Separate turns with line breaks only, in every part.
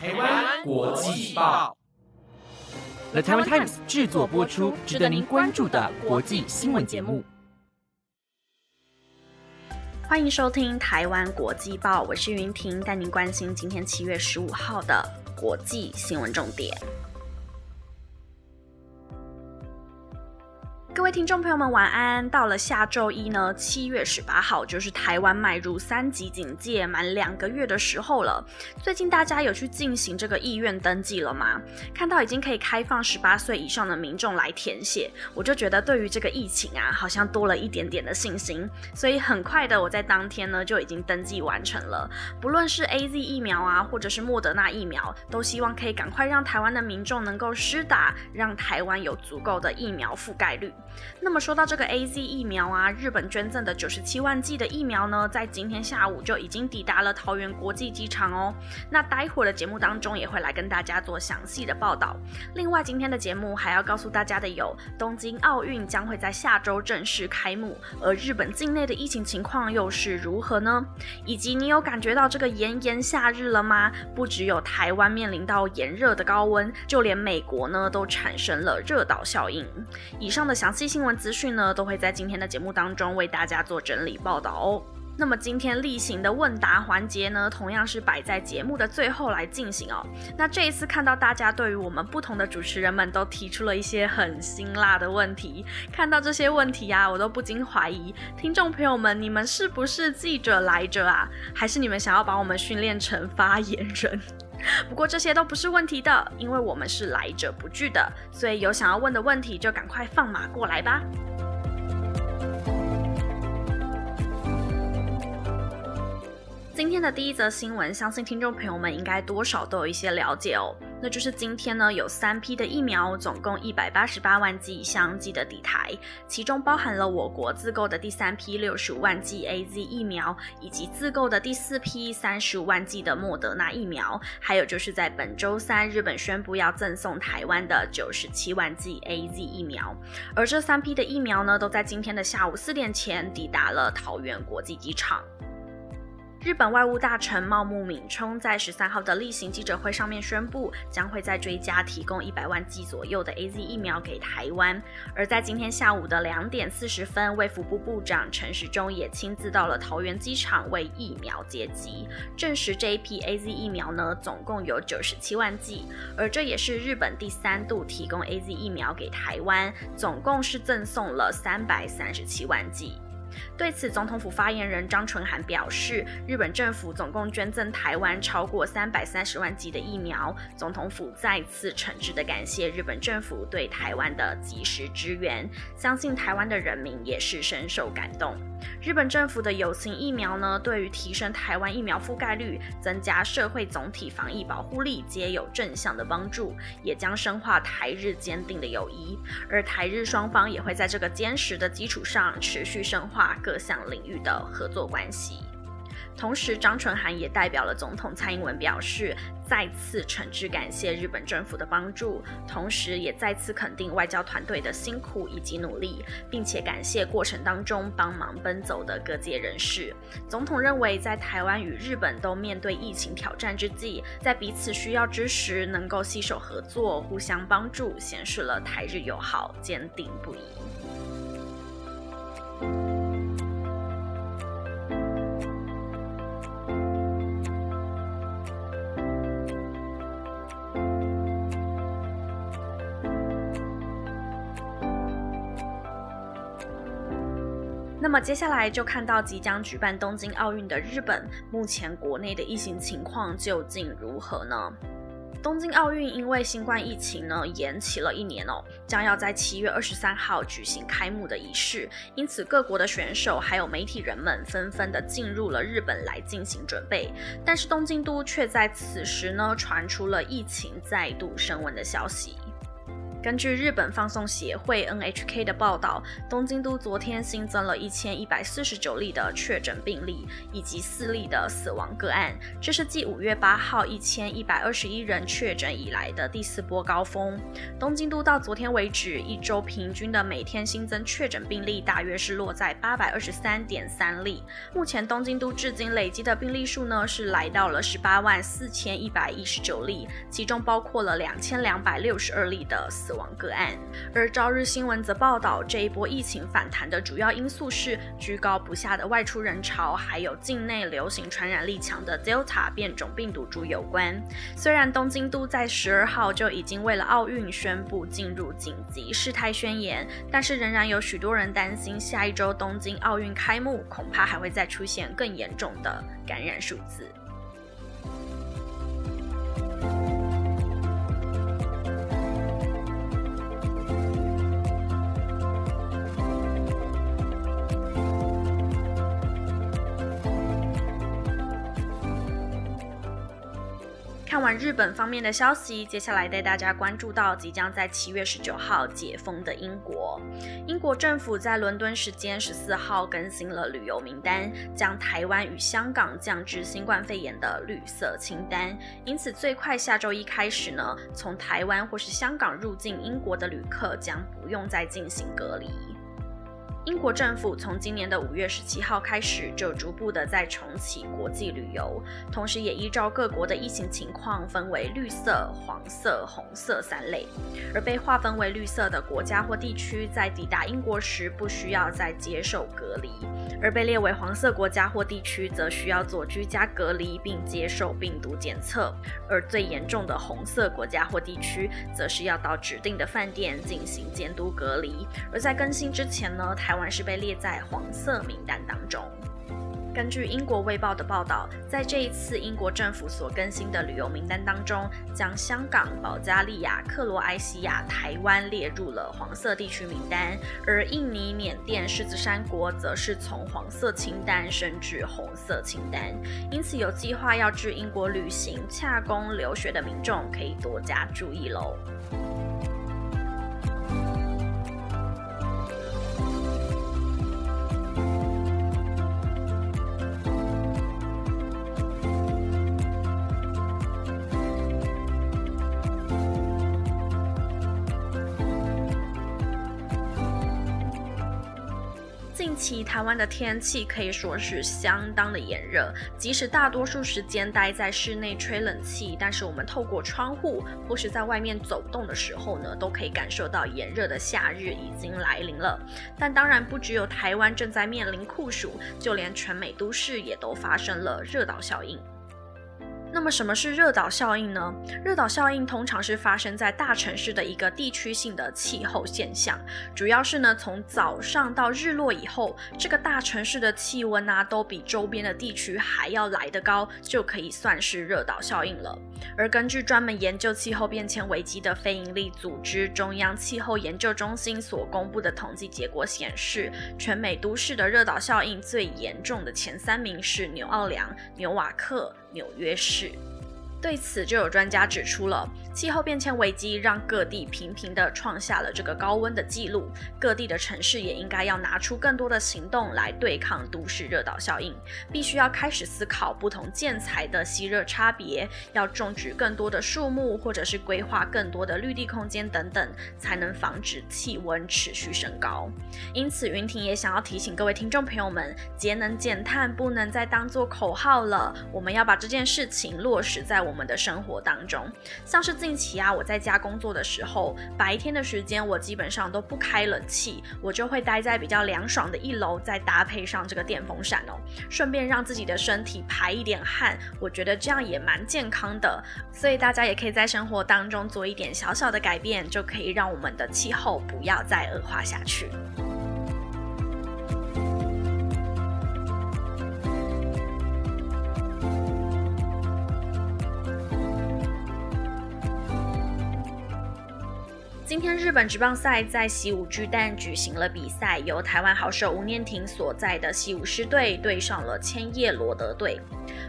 台湾国际报
，The Taiwan Times 制作播出，值得您关注的国际新闻节目。
欢迎收听台湾国际报，我是云婷，带您关心今天七月十五号的国际新闻重点。各位听众朋友们，晚安！到了下周一呢，七月十八号，就是台湾迈入三级警戒满两个月的时候了。最近大家有去进行这个意愿登记了吗？看到已经可以开放十八岁以上的民众来填写，我就觉得对于这个疫情啊，好像多了一点点的信心。所以很快的，我在当天呢就已经登记完成了。不论是 A Z 疫苗啊，或者是莫德纳疫苗，都希望可以赶快让台湾的民众能够施打，让台湾有足够的疫苗覆盖率。那么说到这个 A Z 疫苗啊，日本捐赠的九十七万剂的疫苗呢，在今天下午就已经抵达了桃园国际机场哦。那待会儿的节目当中也会来跟大家做详细的报道。另外，今天的节目还要告诉大家的有，东京奥运将会在下周正式开幕，而日本境内的疫情情况又是如何呢？以及你有感觉到这个炎炎夏日了吗？不只有台湾面临到炎热的高温，就连美国呢都产生了热岛效应。以上的详细。新闻资讯呢，都会在今天的节目当中为大家做整理报道哦。那么今天例行的问答环节呢，同样是摆在节目的最后来进行哦。那这一次看到大家对于我们不同的主持人们都提出了一些很辛辣的问题，看到这些问题呀，我都不禁怀疑听众朋友们，你们是不是记者来着啊？还是你们想要把我们训练成发言人？不过这些都不是问题的，因为我们是来者不拒的，所以有想要问的问题就赶快放马过来吧。今天的第一则新闻，相信听众朋友们应该多少都有一些了解哦。那就是今天呢，有三批的疫苗，总共一百八十八万剂相继的抵台，其中包含了我国自购的第三批六十五万剂 A Z 疫苗，以及自购的第四批三十五万剂的莫德纳疫苗，还有就是在本周三，日本宣布要赠送台湾的九十七万剂 A Z 疫苗，而这三批的疫苗呢，都在今天的下午四点前抵达了桃园国际机场。日本外务大臣茂木敏充在十三号的例行记者会上面宣布，将会在追加提供一百万剂左右的 A Z 疫苗给台湾。而在今天下午的两点四十分，卫福部部长陈时中也亲自到了桃园机场为疫苗接机，证实这一批 A Z 疫苗呢，总共有九十七万剂，而这也是日本第三度提供 A Z 疫苗给台湾，总共是赠送了三百三十七万剂。对此，总统府发言人张纯涵表示，日本政府总共捐赠台湾超过三百三十万剂的疫苗，总统府再次诚挚的感谢日本政府对台湾的及时支援，相信台湾的人民也是深受感动。日本政府的有情疫苗呢，对于提升台湾疫苗覆盖率、增加社会总体防疫保护力，皆有正向的帮助，也将深化台日坚定的友谊。而台日双方也会在这个坚实的基础上，持续深化各项领域的合作关系。同时，张纯涵也代表了总统蔡英文表示，再次诚挚感谢日本政府的帮助，同时也再次肯定外交团队的辛苦以及努力，并且感谢过程当中帮忙奔走的各界人士。总统认为，在台湾与日本都面对疫情挑战之际，在彼此需要之时，能够携手合作、互相帮助，显示了台日友好坚定不移。么接下来就看到即将举办东京奥运的日本，目前国内的疫情情况究竟如何呢？东京奥运因为新冠疫情呢延期了一年哦，将要在七月二十三号举行开幕的仪式，因此各国的选手还有媒体人们纷纷的进入了日本来进行准备，但是东京都却在此时呢传出了疫情再度升温的消息。根据日本放送协会 NHK 的报道，东京都昨天新增了一千一百四十九例的确诊病例，以及四例的死亡个案。这是继五月八号一千一百二十一人确诊以来的第四波高峰。东京都到昨天为止一周平均的每天新增确诊病例大约是落在八百二十三点三例。目前东京都至今累积的病例数呢是来到了十八万四千一百一十九例，其中包括了两千两百六十二例的死亡个案。而朝日新闻则报道，这一波疫情反弹的主要因素是居高不下的外出人潮，还有境内流行传染力强的 Delta 变种病毒株有关。虽然东京都在十二号就已经为了奥运宣布进入紧急事态宣言，但是仍然有许多人担心，下一周东京奥运开幕，恐怕还会再出现更严重的感染数字。看完日本方面的消息，接下来带大家关注到即将在七月十九号解封的英国。英国政府在伦敦时间十四号更新了旅游名单，将台湾与香港降至新冠肺炎的绿色清单。因此，最快下周一开始呢，从台湾或是香港入境英国的旅客将不用再进行隔离。英国政府从今年的五月十七号开始，就逐步的在重启国际旅游，同时也依照各国的疫情情况，分为绿色、黄色、红色三类。而被划分为绿色的国家或地区，在抵达英国时不需要再接受隔离；而被列为黄色国家或地区，则需要做居家隔离并接受病毒检测。而最严重的红色国家或地区，则是要到指定的饭店进行监督隔离。而在更新之前呢，台湾是被列在黄色名单当中。根据英国卫报的报道，在这一次英国政府所更新的旅游名单当中，将香港、保加利亚、克罗埃西亚、台湾列入了黄色地区名单，而印尼、缅甸、狮子山国则是从黄色清单升至红色清单。因此，有计划要至英国旅行、洽工、留学的民众可以多加注意喽。期台湾的天气可以说是相当的炎热，即使大多数时间待在室内吹冷气，但是我们透过窗户或是在外面走动的时候呢，都可以感受到炎热的夏日已经来临了。但当然不只有台湾正在面临酷暑，就连全美都市也都发生了热岛效应。那么什么是热岛效应呢？热岛效应通常是发生在大城市的一个地区性的气候现象，主要是呢从早上到日落以后，这个大城市的气温啊都比周边的地区还要来得高，就可以算是热岛效应了。而根据专门研究气候变迁危机的非营利组织中央气候研究中心所公布的统计结果显示，全美都市的热岛效应最严重的前三名是纽奥良、纽瓦克。纽约市。对此，就有专家指出了，气候变迁危机让各地频频的创下了这个高温的记录，各地的城市也应该要拿出更多的行动来对抗都市热岛效应，必须要开始思考不同建材的吸热差别，要种植更多的树木，或者是规划更多的绿地空间等等，才能防止气温持续升高。因此，云婷也想要提醒各位听众朋友们，节能减碳不能再当做口号了，我们要把这件事情落实在。我们的生活当中，像是近期啊，我在家工作的时候，白天的时间我基本上都不开冷气，我就会待在比较凉爽的一楼，再搭配上这个电风扇哦，顺便让自己的身体排一点汗，我觉得这样也蛮健康的。所以大家也可以在生活当中做一点小小的改变，就可以让我们的气候不要再恶化下去。日本职棒赛在西武巨蛋举行了比赛，由台湾好手吴念婷所在的西武狮队对上了千叶罗德队。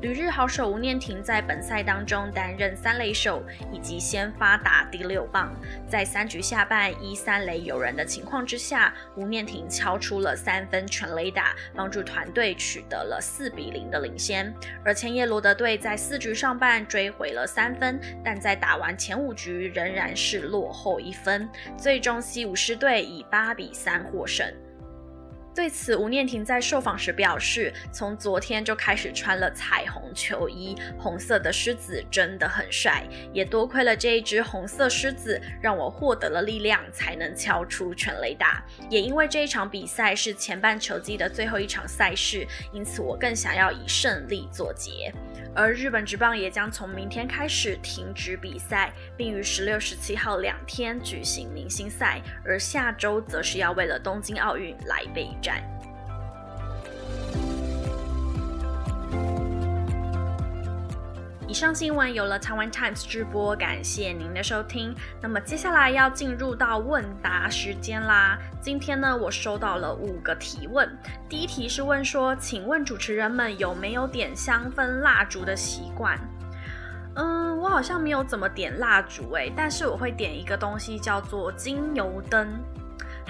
旅日好手吴念婷在本赛当中担任三垒手，以及先发打第六棒。在三局下半一三垒有人的情况之下，吴念婷敲出了三分全垒打，帮助团队取得了四比零的领先。而千叶罗德队在四局上半追回了三分，但在打完前五局仍然是落后一分，最终西武狮队以八比三获胜。对此，吴念婷在受访时表示，从昨天就开始穿了彩虹球衣，红色的狮子真的很帅，也多亏了这一只红色狮子，让我获得了力量，才能敲出全垒打。也因为这一场比赛是前半球季的最后一场赛事，因此我更想要以胜利作结。而日本职棒也将从明天开始停止比赛，并于十六、十七号两天举行明星赛，而下周则是要为了东京奥运来备以上新闻有了台湾 Times 直播，感谢您的收听。那么接下来要进入到问答时间啦。今天呢，我收到了五个提问。第一题是问说，请问主持人们有没有点香氛蜡烛的习惯？嗯，我好像没有怎么点蜡烛诶，但是我会点一个东西叫做精油灯。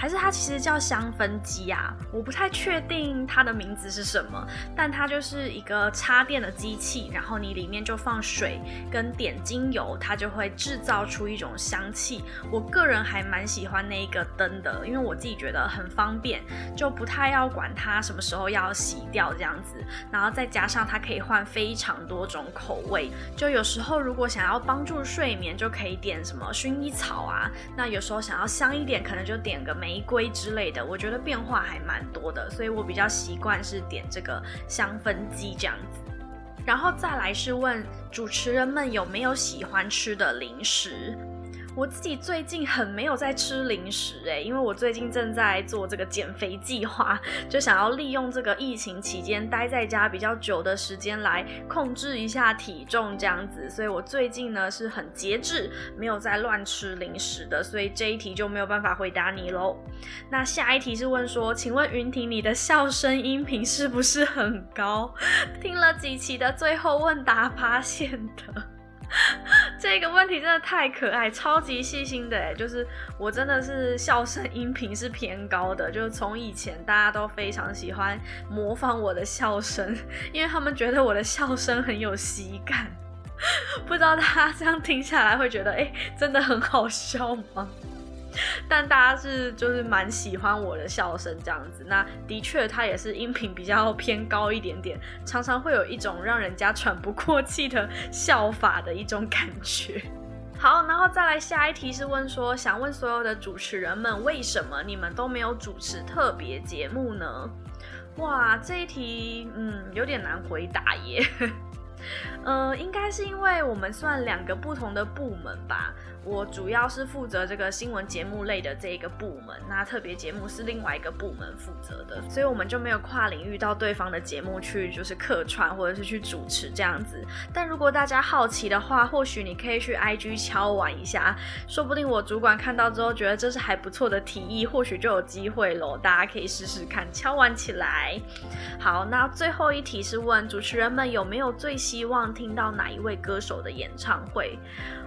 还是它其实叫香氛机啊，我不太确定它的名字是什么，但它就是一个插电的机器，然后你里面就放水跟点精油，它就会制造出一种香气。我个人还蛮喜欢那一个灯的，因为我自己觉得很方便，就不太要管它什么时候要洗掉这样子。然后再加上它可以换非常多种口味，就有时候如果想要帮助睡眠，就可以点什么薰衣草啊。那有时候想要香一点，可能就点个玫。玫瑰之类的，我觉得变化还蛮多的，所以我比较习惯是点这个香氛机这样子。然后再来是问主持人们有没有喜欢吃的零食。我自己最近很没有在吃零食诶，因为我最近正在做这个减肥计划，就想要利用这个疫情期间待在家比较久的时间来控制一下体重这样子，所以我最近呢是很节制，没有在乱吃零食的，所以这一题就没有办法回答你喽。那下一题是问说，请问云婷你的笑声音频是不是很高？听了几期的最后问答发现的。这个问题真的太可爱，超级细心的哎，就是我真的是笑声音频是偏高的，就是从以前大家都非常喜欢模仿我的笑声，因为他们觉得我的笑声很有喜感，不知道大家这样听下来会觉得哎，真的很好笑吗？但大家是就是蛮喜欢我的笑声这样子，那的确它也是音频比较偏高一点点，常常会有一种让人家喘不过气的笑法的一种感觉。好，然后再来下一题是问说，想问所有的主持人们，为什么你们都没有主持特别节目呢？哇，这一题嗯有点难回答耶。呃，应该是因为我们算两个不同的部门吧。我主要是负责这个新闻节目类的这一个部门，那特别节目是另外一个部门负责的，所以我们就没有跨领域到对方的节目去，就是客串或者是去主持这样子。但如果大家好奇的话，或许你可以去 IG 敲玩一下，说不定我主管看到之后觉得这是还不错的提议，或许就有机会喽。大家可以试试看敲玩起来。好，那最后一题是问主持人们有没有最希望听到哪一位歌手的演唱会？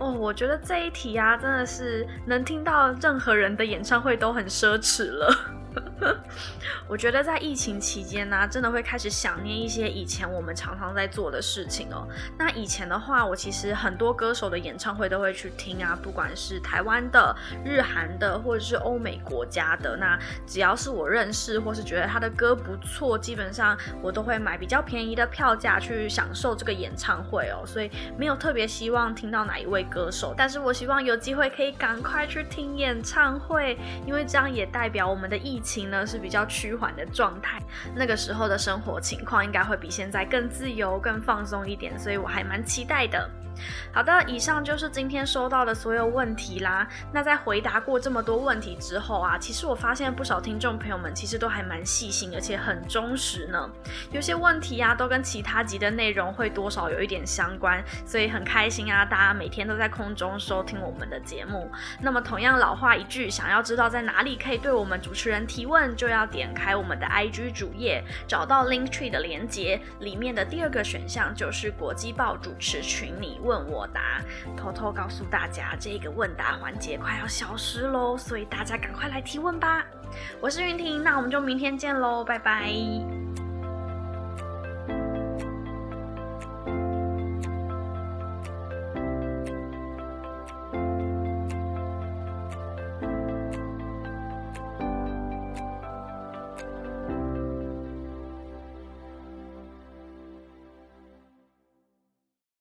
哦，我觉得这一题啊，真的是能听到任何人的演唱会都很奢侈了。我觉得在疫情期间呢，真的会开始想念一些以前我们常常在做的事情哦。那以前的话，我其实很多歌手的演唱会都会去听啊，不管是台湾的、日韩的，或者是欧美国家的。那只要是我认识或是觉得他的歌不错，基本上我都会买比较便宜的票价去享受这个演唱会哦。所以没有特别希望听到哪一位歌手，但是我希望有机会可以赶快去听演唱会，因为这样也代表我们的疫情呢是比较趋缓的状态，那个时候的生活情况应该会比现在更自由、更放松一点，所以我还蛮期待的。好的，以上就是今天收到的所有问题啦。那在回答过这么多问题之后啊，其实我发现不少听众朋友们其实都还蛮细心，而且很忠实呢。有些问题啊，都跟其他集的内容会多少有一点相关，所以很开心啊，大家每天都在空中收听我们的节目。那么同样老话一句，想要知道在哪里可以对我们主持人提问，就要点开我们的 IG 主页，找到 Link Tree 的连接，里面的第二个选项就是国际报主持群，你问我。答，偷偷告诉大家，这个问答环节快要消失喽，所以大家赶快来提问吧。我是云婷，那我们就明天见喽，拜拜。